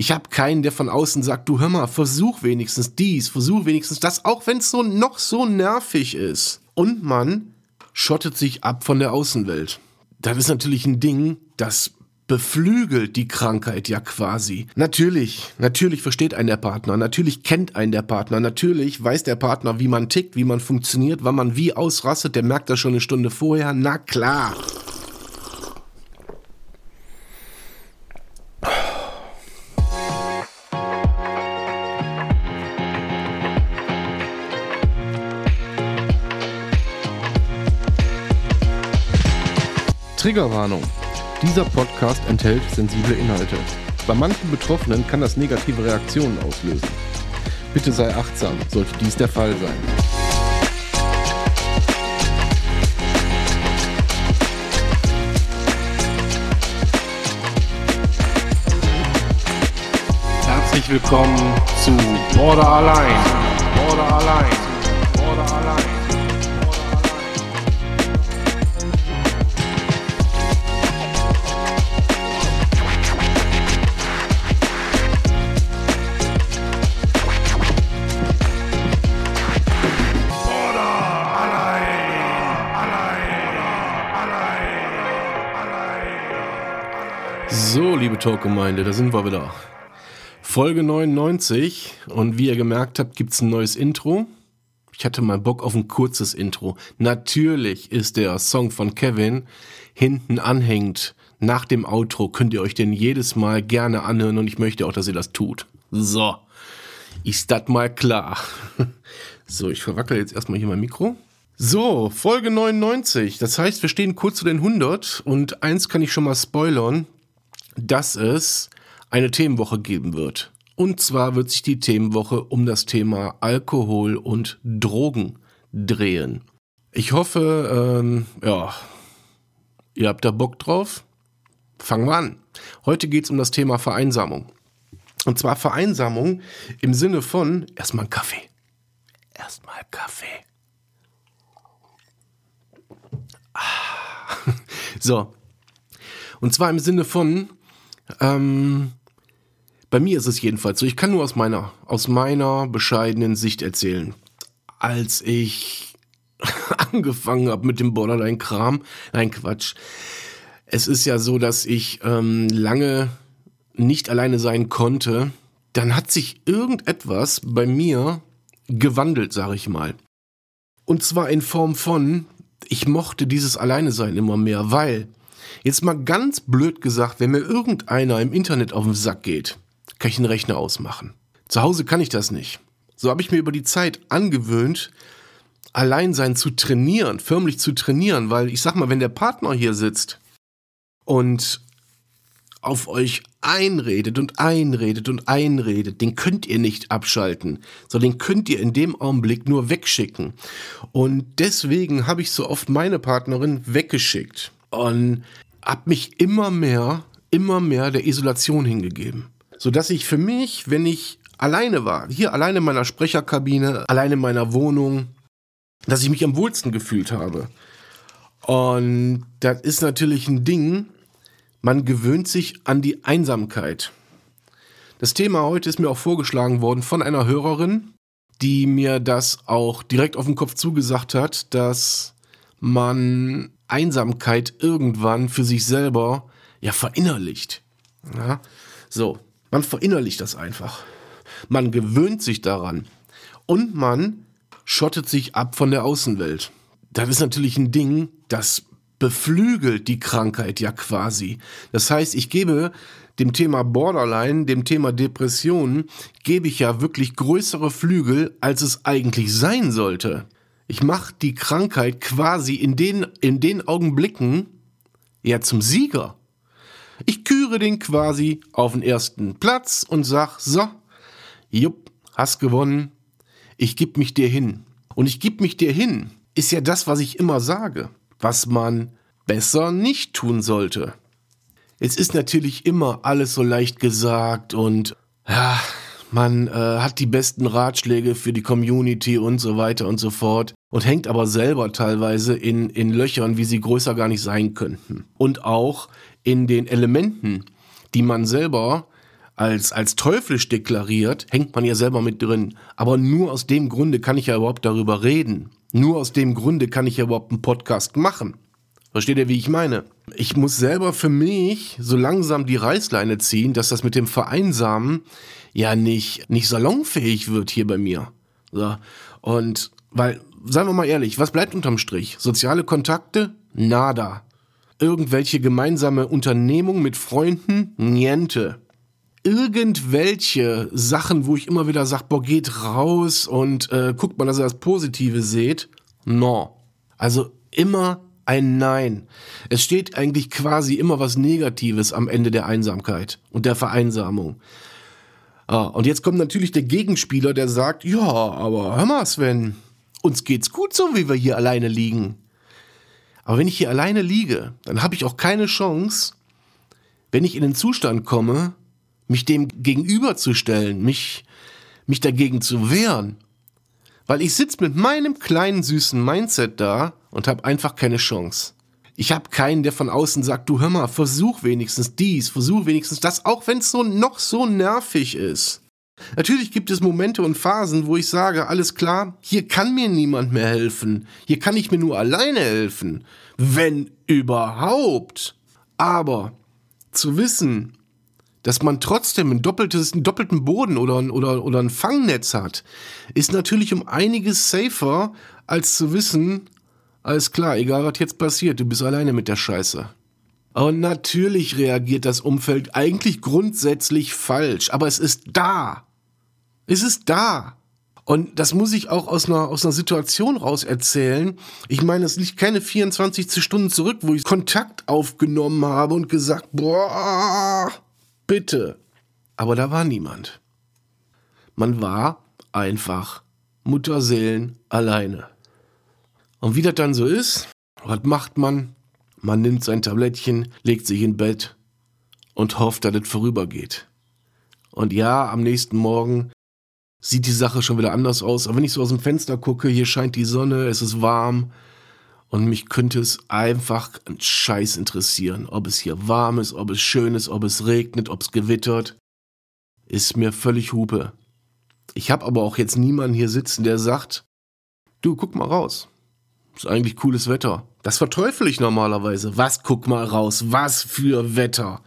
Ich habe keinen, der von außen sagt, du hör mal, versuch wenigstens dies, versuch wenigstens das, auch wenn es so noch so nervig ist. Und man schottet sich ab von der Außenwelt. Das ist natürlich ein Ding, das beflügelt die Krankheit ja quasi. Natürlich, natürlich versteht einen der Partner, natürlich kennt einen der Partner, natürlich weiß der Partner, wie man tickt, wie man funktioniert, wann man wie ausrastet, der merkt das schon eine Stunde vorher, na klar. Triggerwarnung. Dieser Podcast enthält sensible Inhalte. Bei manchen Betroffenen kann das negative Reaktionen auslösen. Bitte sei achtsam, sollte dies der Fall sein. Herzlich willkommen zu Border Allein. So, liebe Talkgemeinde, da sind wir wieder. Folge 99 und wie ihr gemerkt habt, gibt's ein neues Intro. Ich hatte mal Bock auf ein kurzes Intro. Natürlich ist der Song von Kevin hinten anhängend. Nach dem Outro könnt ihr euch den jedes Mal gerne anhören und ich möchte auch, dass ihr das tut. So, ist das mal klar. So, ich verwackel jetzt erstmal hier mein Mikro. So, Folge 99. Das heißt, wir stehen kurz zu den 100 und eins kann ich schon mal spoilern, dass es eine Themenwoche geben wird. Und zwar wird sich die Themenwoche um das Thema Alkohol und Drogen drehen. Ich hoffe, ähm, ja, ihr habt da Bock drauf. Fangen wir an. Heute geht es um das Thema Vereinsamung. Und zwar Vereinsamung im Sinne von erstmal einen Kaffee. Erstmal Kaffee. Ah. So. Und zwar im Sinne von, ähm, bei mir ist es jedenfalls so, ich kann nur aus meiner, aus meiner bescheidenen Sicht erzählen. Als ich angefangen habe mit dem Borderline-Kram, nein Quatsch, es ist ja so, dass ich ähm, lange nicht alleine sein konnte, dann hat sich irgendetwas bei mir gewandelt, sag ich mal. Und zwar in Form von, ich mochte dieses Alleine sein immer mehr, weil, jetzt mal ganz blöd gesagt, wenn mir irgendeiner im Internet auf den Sack geht, kann ich den Rechner ausmachen. Zu Hause kann ich das nicht. So habe ich mir über die Zeit angewöhnt, Alleinsein zu trainieren, förmlich zu trainieren, weil ich sag mal, wenn der Partner hier sitzt und auf euch einredet und einredet und einredet, den könnt ihr nicht abschalten, sondern den könnt ihr in dem Augenblick nur wegschicken. Und deswegen habe ich so oft meine Partnerin weggeschickt und habe mich immer mehr, immer mehr der Isolation hingegeben. Sodass ich für mich, wenn ich alleine war, hier alleine in meiner Sprecherkabine, alleine in meiner Wohnung, dass ich mich am wohlsten gefühlt habe. Und das ist natürlich ein Ding, man gewöhnt sich an die Einsamkeit. Das Thema heute ist mir auch vorgeschlagen worden von einer Hörerin, die mir das auch direkt auf den Kopf zugesagt hat, dass man Einsamkeit irgendwann für sich selber ja verinnerlicht. Ja, so, man verinnerlicht das einfach. Man gewöhnt sich daran und man schottet sich ab von der Außenwelt. Das ist natürlich ein Ding, das beflügelt die Krankheit ja quasi. Das heißt, ich gebe dem Thema Borderline, dem Thema Depression, gebe ich ja wirklich größere Flügel, als es eigentlich sein sollte. Ich mache die Krankheit quasi in den, in den Augenblicken ja zum Sieger. Ich küre den quasi auf den ersten Platz und sag, so, jupp, hast gewonnen, ich geb mich dir hin. Und ich geb mich dir hin, ist ja das, was ich immer sage was man besser nicht tun sollte. Es ist natürlich immer alles so leicht gesagt und ja, man äh, hat die besten Ratschläge für die Community und so weiter und so fort und hängt aber selber teilweise in, in Löchern, wie sie größer gar nicht sein könnten. Und auch in den Elementen, die man selber als, als teuflisch deklariert, hängt man ja selber mit drin. Aber nur aus dem Grunde kann ich ja überhaupt darüber reden. Nur aus dem Grunde kann ich ja überhaupt einen Podcast machen. Versteht ihr, wie ich meine? Ich muss selber für mich so langsam die Reißleine ziehen, dass das mit dem Vereinsamen ja nicht, nicht salonfähig wird hier bei mir. So. Und weil, seien wir mal ehrlich, was bleibt unterm Strich? Soziale Kontakte? Nada. Irgendwelche gemeinsame Unternehmung mit Freunden? Niente. Irgendwelche Sachen, wo ich immer wieder sage, boah, geht raus und äh, guckt mal, dass ihr das Positive seht? No. Also immer ein Nein. Es steht eigentlich quasi immer was Negatives am Ende der Einsamkeit und der Vereinsamung. Ah, und jetzt kommt natürlich der Gegenspieler, der sagt, ja, aber hör mal, Sven, uns geht's gut so, wie wir hier alleine liegen. Aber wenn ich hier alleine liege, dann habe ich auch keine Chance, wenn ich in den Zustand komme, mich dem gegenüberzustellen, mich, mich dagegen zu wehren. Weil ich sitze mit meinem kleinen süßen Mindset da und habe einfach keine Chance. Ich habe keinen, der von außen sagt, du hör mal, versuch wenigstens dies, versuch wenigstens das, auch wenn es so noch so nervig ist. Natürlich gibt es Momente und Phasen, wo ich sage, alles klar, hier kann mir niemand mehr helfen. Hier kann ich mir nur alleine helfen. Wenn überhaupt. Aber zu wissen, dass man trotzdem ein doppeltes, einen doppelten Boden oder, oder, oder ein Fangnetz hat, ist natürlich um einiges safer, als zu wissen, alles klar, egal was jetzt passiert, du bist alleine mit der Scheiße. Und natürlich reagiert das Umfeld eigentlich grundsätzlich falsch, aber es ist da. Es ist da. Und das muss ich auch aus einer, aus einer Situation raus erzählen. Ich meine, es liegt keine 24 Stunden zurück, wo ich Kontakt aufgenommen habe und gesagt, boah, bitte. Aber da war niemand. Man war einfach Mutterseelen alleine. Und wie das dann so ist, was macht man? Man nimmt sein Tablettchen, legt sich in Bett und hofft, dass es vorübergeht. Und ja, am nächsten Morgen sieht die Sache schon wieder anders aus. Aber wenn ich so aus dem Fenster gucke, hier scheint die Sonne, es ist warm. Und mich könnte es einfach ein Scheiß interessieren, ob es hier warm ist, ob es schön ist, ob es regnet, ob es gewittert. Ist mir völlig Hupe. Ich habe aber auch jetzt niemanden hier sitzen, der sagt, du, guck mal raus. Ist eigentlich cooles Wetter. Das verteufel ich normalerweise. Was, guck mal raus, was für Wetter.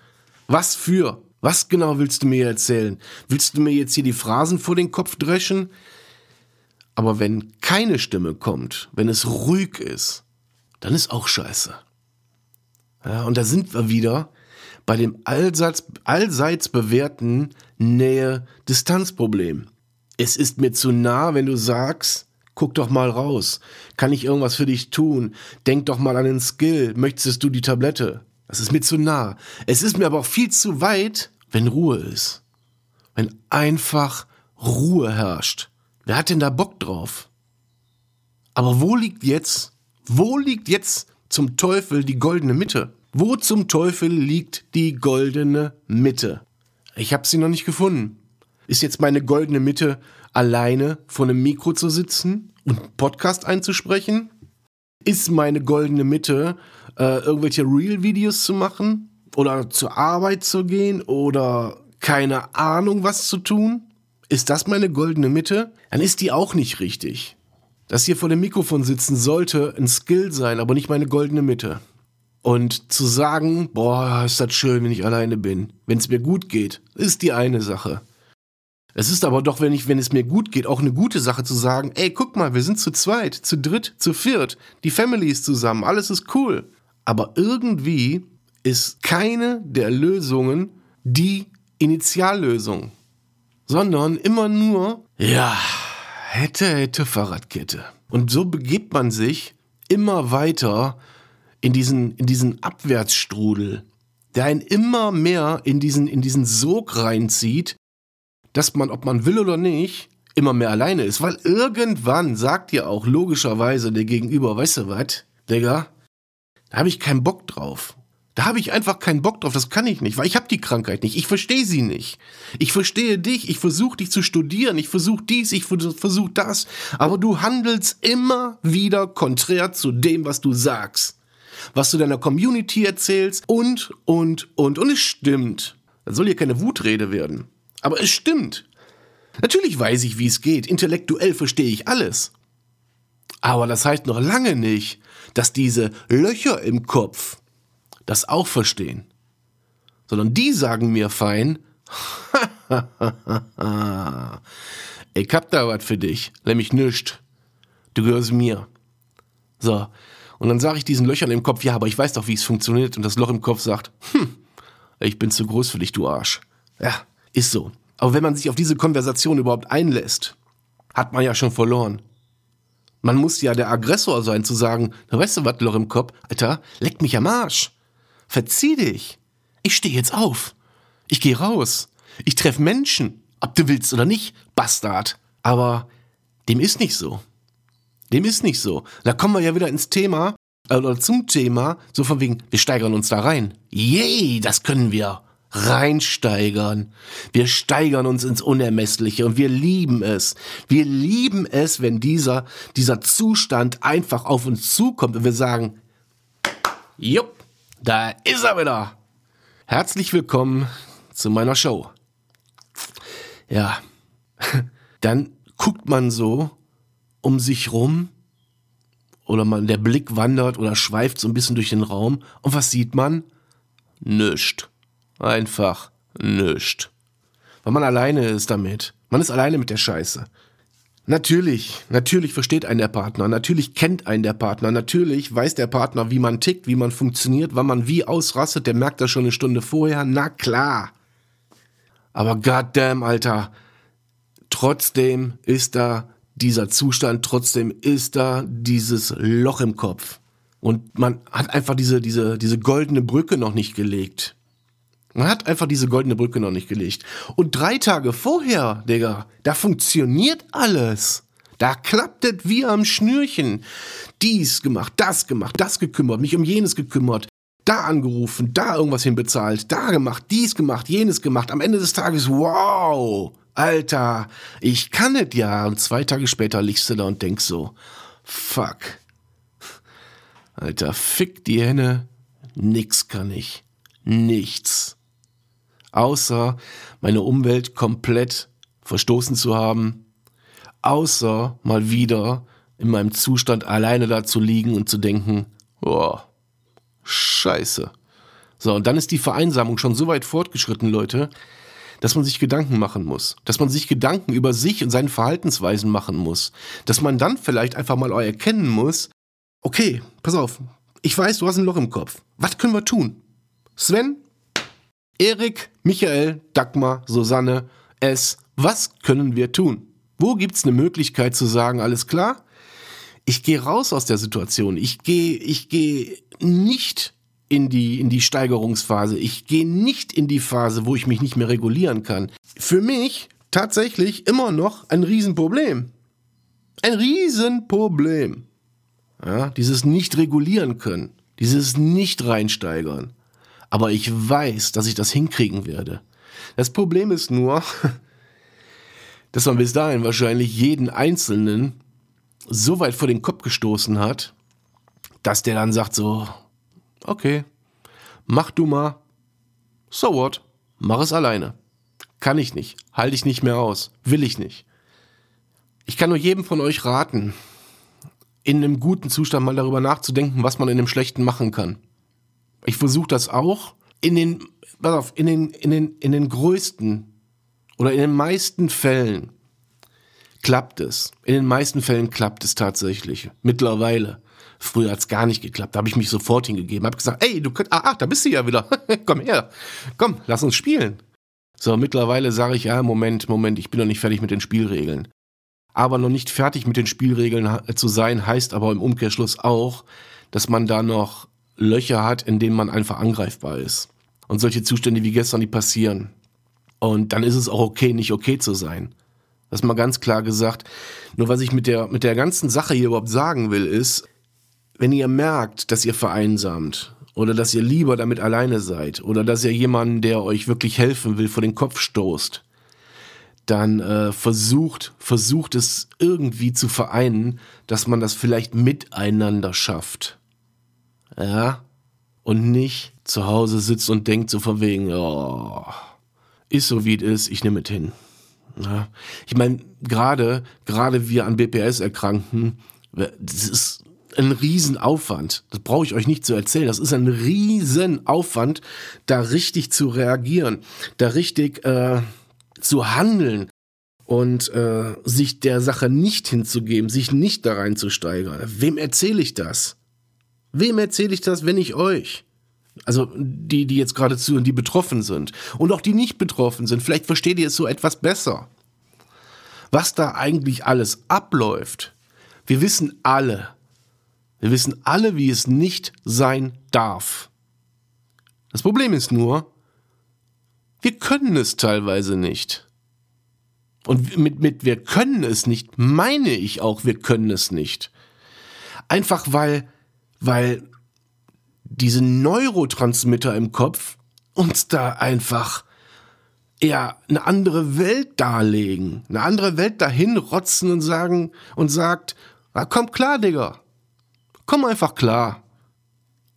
Was für? Was genau willst du mir erzählen? Willst du mir jetzt hier die Phrasen vor den Kopf dreschen? Aber wenn keine Stimme kommt, wenn es ruhig ist, dann ist auch scheiße. Ja, und da sind wir wieder bei dem allseits, allseits bewährten Nähe-Distanz-Problem. Es ist mir zu nah, wenn du sagst, guck doch mal raus. Kann ich irgendwas für dich tun? Denk doch mal an den Skill. Möchtest du die Tablette? Das ist mir zu nah. Es ist mir aber auch viel zu weit, wenn Ruhe ist. Wenn einfach Ruhe herrscht. Wer hat denn da Bock drauf? Aber wo liegt jetzt, wo liegt jetzt zum Teufel die goldene Mitte? Wo zum Teufel liegt die goldene Mitte? Ich habe sie noch nicht gefunden. Ist jetzt meine goldene Mitte alleine vor einem Mikro zu sitzen und Podcast einzusprechen? Ist meine goldene Mitte äh, irgendwelche Real-Videos zu machen? oder zur Arbeit zu gehen oder keine Ahnung was zu tun? Ist das meine goldene Mitte? Dann ist die auch nicht richtig. Das hier vor dem Mikrofon sitzen sollte ein Skill sein, aber nicht meine goldene Mitte. Und zu sagen, boah, ist das schön, wenn ich alleine bin, wenn es mir gut geht, ist die eine Sache. Es ist aber doch, wenn ich, wenn es mir gut geht, auch eine gute Sache zu sagen, ey, guck mal, wir sind zu zweit, zu dritt, zu viert, die Family ist zusammen, alles ist cool. Aber irgendwie ist keine der Lösungen die Initiallösung, sondern immer nur, ja, hätte, hätte Fahrradkette. Und so begibt man sich immer weiter in diesen, in diesen Abwärtsstrudel, der einen immer mehr in diesen, in diesen Sog reinzieht, dass man, ob man will oder nicht, immer mehr alleine ist. Weil irgendwann sagt ja auch logischerweise der Gegenüber, weißt du was, Digga, da habe ich keinen Bock drauf. Da habe ich einfach keinen Bock drauf, das kann ich nicht, weil ich habe die Krankheit nicht, ich verstehe sie nicht. Ich verstehe dich, ich versuche dich zu studieren, ich versuche dies, ich versuche das, aber du handelst immer wieder konträr zu dem, was du sagst. Was du deiner Community erzählst und, und, und, und es stimmt. Das soll hier keine Wutrede werden. Aber es stimmt. Natürlich weiß ich, wie es geht. Intellektuell verstehe ich alles. Aber das heißt noch lange nicht, dass diese Löcher im Kopf das auch verstehen. Sondern die sagen mir fein, ich hab da was für dich, nämlich nischt. Du gehörst mir. So. Und dann sage ich diesen Löchern im Kopf, ja, aber ich weiß doch, wie es funktioniert. Und das Loch im Kopf sagt, hm, ich bin zu groß für dich, du Arsch. Ja, ist so. Aber wenn man sich auf diese Konversation überhaupt einlässt, hat man ja schon verloren. Man muss ja der Aggressor sein, zu sagen, weißt du was, Loch im Kopf, Alter, leck mich am Arsch. Verzieh dich. Ich stehe jetzt auf. Ich gehe raus. Ich treffe Menschen. Ob du willst oder nicht, Bastard. Aber dem ist nicht so. Dem ist nicht so. Da kommen wir ja wieder ins Thema, äh, oder zum Thema, so von wegen, wir steigern uns da rein. Yay, das können wir reinsteigern. Wir steigern uns ins Unermessliche und wir lieben es. Wir lieben es, wenn dieser, dieser Zustand einfach auf uns zukommt und wir sagen, jupp, da ist er wieder. Herzlich willkommen zu meiner Show. Ja, dann guckt man so um sich rum oder man, der Blick wandert oder schweift so ein bisschen durch den Raum und was sieht man? Nischt. Einfach nischt. Weil man alleine ist damit. Man ist alleine mit der Scheiße. Natürlich, natürlich versteht einen der Partner, natürlich kennt einen der Partner, natürlich weiß der Partner, wie man tickt, wie man funktioniert, wann man wie ausrastet, der merkt das schon eine Stunde vorher, na klar. Aber goddamn, Alter, trotzdem ist da dieser Zustand, trotzdem ist da dieses Loch im Kopf. Und man hat einfach diese, diese, diese goldene Brücke noch nicht gelegt. Man hat einfach diese goldene Brücke noch nicht gelegt. Und drei Tage vorher, Digga, da funktioniert alles. Da klappt es wie am Schnürchen. Dies gemacht, das gemacht, das gekümmert, mich um jenes gekümmert, da angerufen, da irgendwas hinbezahlt, da gemacht, dies gemacht, jenes gemacht. Am Ende des Tages, wow, Alter, ich kann es ja. Und zwei Tage später liegst du da und denkst so, fuck. Alter, fick die Henne, nix kann ich. Nichts außer meine Umwelt komplett verstoßen zu haben, außer mal wieder in meinem Zustand alleine da zu liegen und zu denken, oh, scheiße. So, und dann ist die Vereinsamung schon so weit fortgeschritten, Leute, dass man sich Gedanken machen muss, dass man sich Gedanken über sich und seine Verhaltensweisen machen muss, dass man dann vielleicht einfach mal erkennen muss, okay, pass auf, ich weiß, du hast ein Loch im Kopf. Was können wir tun? Sven, Erik, Michael, Dagmar, Susanne, S. Was können wir tun? Wo gibt's eine Möglichkeit zu sagen, alles klar? Ich gehe raus aus der Situation. Ich gehe, ich gehe nicht in die, in die Steigerungsphase. Ich gehe nicht in die Phase, wo ich mich nicht mehr regulieren kann. Für mich tatsächlich immer noch ein Riesenproblem. Ein Riesenproblem. Ja, dieses nicht regulieren können. Dieses nicht reinsteigern aber ich weiß, dass ich das hinkriegen werde. Das Problem ist nur, dass man bis dahin wahrscheinlich jeden Einzelnen so weit vor den Kopf gestoßen hat, dass der dann sagt so, okay, mach du mal, so what, mach es alleine. Kann ich nicht, halte ich nicht mehr aus, will ich nicht. Ich kann nur jedem von euch raten, in einem guten Zustand mal darüber nachzudenken, was man in einem schlechten machen kann. Ich versuche das auch in den, pass auf, in den, in den, in den größten oder in den meisten Fällen klappt es. In den meisten Fällen klappt es tatsächlich. Mittlerweile. Früher hat es gar nicht geklappt. Da habe ich mich sofort hingegeben. Habe gesagt, ey, du könnt, ah, ach, da bist du ja wieder. Komm her. Komm, lass uns spielen. So, mittlerweile sage ich, ja, Moment, Moment, ich bin noch nicht fertig mit den Spielregeln. Aber noch nicht fertig mit den Spielregeln zu sein, heißt aber im Umkehrschluss auch, dass man da noch Löcher hat, in denen man einfach angreifbar ist. Und solche Zustände wie gestern, die passieren. Und dann ist es auch okay, nicht okay zu sein. Das ist mal ganz klar gesagt. Nur was ich mit der, mit der ganzen Sache hier überhaupt sagen will, ist, wenn ihr merkt, dass ihr vereinsamt oder dass ihr lieber damit alleine seid oder dass ihr jemanden, der euch wirklich helfen will, vor den Kopf stoßt, dann äh, versucht, versucht es irgendwie zu vereinen, dass man das vielleicht miteinander schafft. Ja? Und nicht zu Hause sitzt und denkt so von wegen, oh, ist so wie es ist, ich nehme es hin. Ja. Ich meine, gerade, gerade wir an BPS erkranken, das ist ein Riesenaufwand. Das brauche ich euch nicht zu erzählen. Das ist ein Riesenaufwand, da richtig zu reagieren, da richtig äh, zu handeln und äh, sich der Sache nicht hinzugeben, sich nicht da reinzusteigern. Wem erzähle ich das? Wem erzähle ich das, wenn ich euch? Also die, die jetzt gerade zu und die betroffen sind. Und auch die nicht betroffen sind. Vielleicht versteht ihr es so etwas besser. Was da eigentlich alles abläuft. Wir wissen alle, wir wissen alle, wie es nicht sein darf. Das Problem ist nur, wir können es teilweise nicht. Und mit, mit wir können es nicht, meine ich auch, wir können es nicht. Einfach weil, weil diese Neurotransmitter im Kopf uns da einfach ja eine andere Welt darlegen, eine andere Welt dahin rotzen und sagen und sagt, ah, komm klar, Digga, komm einfach klar.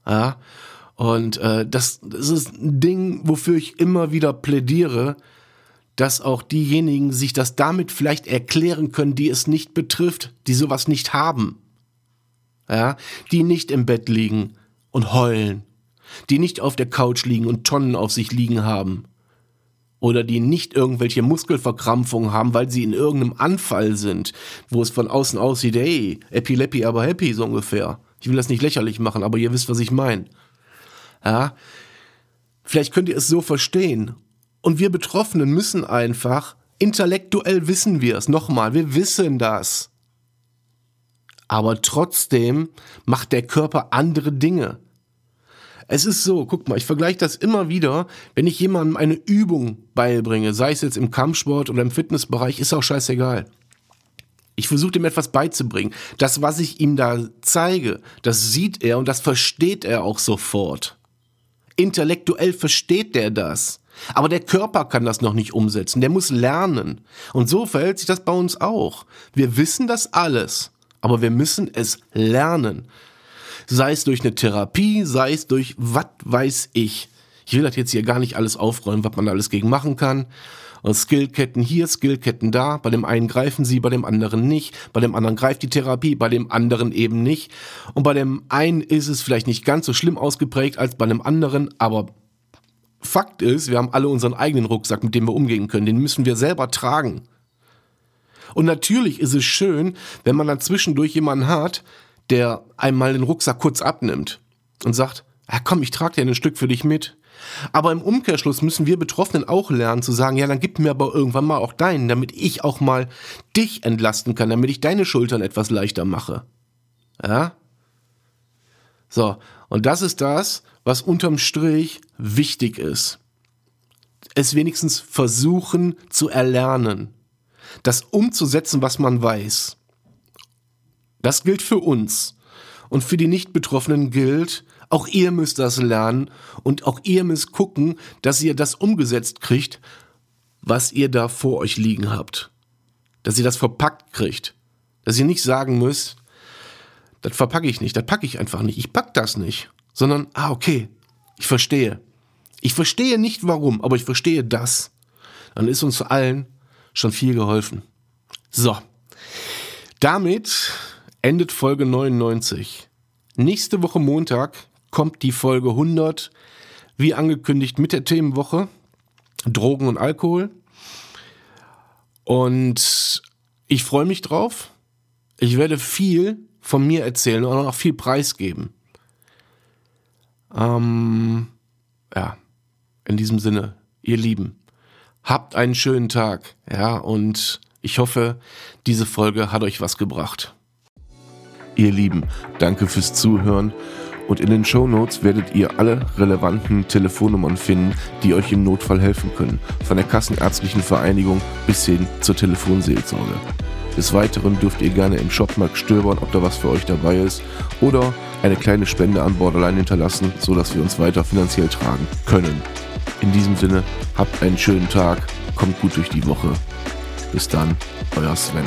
Ja, und äh, das, das ist ein Ding, wofür ich immer wieder plädiere, dass auch diejenigen sich das damit vielleicht erklären können, die es nicht betrifft, die sowas nicht haben. Ja, die nicht im Bett liegen und heulen, die nicht auf der Couch liegen und Tonnen auf sich liegen haben. Oder die nicht irgendwelche Muskelverkrampfungen haben, weil sie in irgendeinem Anfall sind, wo es von außen aussieht, hey, epileppi, aber happy, so ungefähr. Ich will das nicht lächerlich machen, aber ihr wisst, was ich meine. Ja? Vielleicht könnt ihr es so verstehen. Und wir Betroffenen müssen einfach, intellektuell wissen wir es, nochmal, wir wissen das. Aber trotzdem macht der Körper andere Dinge. Es ist so, guck mal, ich vergleiche das immer wieder, wenn ich jemandem eine Übung beibringe, sei es jetzt im Kampfsport oder im Fitnessbereich, ist auch scheißegal. Ich versuche ihm etwas beizubringen. Das, was ich ihm da zeige, das sieht er und das versteht er auch sofort. Intellektuell versteht der das. Aber der Körper kann das noch nicht umsetzen. Der muss lernen. Und so verhält sich das bei uns auch. Wir wissen das alles, aber wir müssen es lernen. Sei es durch eine Therapie, sei es durch was weiß ich. Ich will das jetzt hier gar nicht alles aufräumen, was man alles gegen machen kann. Und Skillketten hier, Skillketten da. Bei dem einen greifen sie, bei dem anderen nicht. Bei dem anderen greift die Therapie, bei dem anderen eben nicht. Und bei dem einen ist es vielleicht nicht ganz so schlimm ausgeprägt als bei dem anderen, aber Fakt ist, wir haben alle unseren eigenen Rucksack, mit dem wir umgehen können. Den müssen wir selber tragen. Und natürlich ist es schön, wenn man dann zwischendurch jemanden hat, der einmal den Rucksack kurz abnimmt und sagt, ja, komm, ich trage dir ein Stück für dich mit. Aber im Umkehrschluss müssen wir Betroffenen auch lernen zu sagen, ja, dann gib mir aber irgendwann mal auch deinen, damit ich auch mal dich entlasten kann, damit ich deine Schultern etwas leichter mache. Ja? So, und das ist das, was unterm Strich wichtig ist. Es wenigstens versuchen zu erlernen. Das umzusetzen, was man weiß. Das gilt für uns. Und für die Nicht-Betroffenen gilt, auch ihr müsst das lernen und auch ihr müsst gucken, dass ihr das umgesetzt kriegt, was ihr da vor euch liegen habt. Dass ihr das verpackt kriegt. Dass ihr nicht sagen müsst, das verpacke ich nicht, das packe ich einfach nicht, ich pack das nicht. Sondern, ah, okay, ich verstehe. Ich verstehe nicht warum, aber ich verstehe das. Dann ist uns allen schon viel geholfen. So. Damit endet Folge 99. Nächste Woche Montag kommt die Folge 100, wie angekündigt, mit der Themenwoche Drogen und Alkohol. Und ich freue mich drauf. Ich werde viel von mir erzählen und auch viel preisgeben. Ähm, ja, in diesem Sinne, ihr Lieben, habt einen schönen Tag, ja, und ich hoffe, diese Folge hat euch was gebracht. Ihr Lieben, danke fürs Zuhören und in den Show Notes werdet ihr alle relevanten Telefonnummern finden, die euch im Notfall helfen können, von der Kassenärztlichen Vereinigung bis hin zur Telefonseelsorge. Des Weiteren dürft ihr gerne im Shopmarkt stöbern, ob da was für euch dabei ist oder eine kleine Spende an Borderline hinterlassen, sodass wir uns weiter finanziell tragen können. In diesem Sinne, habt einen schönen Tag, kommt gut durch die Woche. Bis dann, euer Sven.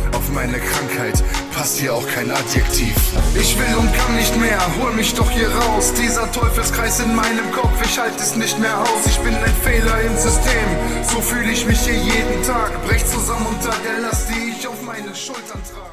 Meine Krankheit passt hier auch kein Adjektiv. Ich will und kann nicht mehr, hol mich doch hier raus. Dieser Teufelskreis in meinem Kopf, ich halte es nicht mehr aus. Ich bin ein Fehler im System, so fühle ich mich hier jeden Tag. Brech zusammen unter der Last, die ich auf meine Schultern trage.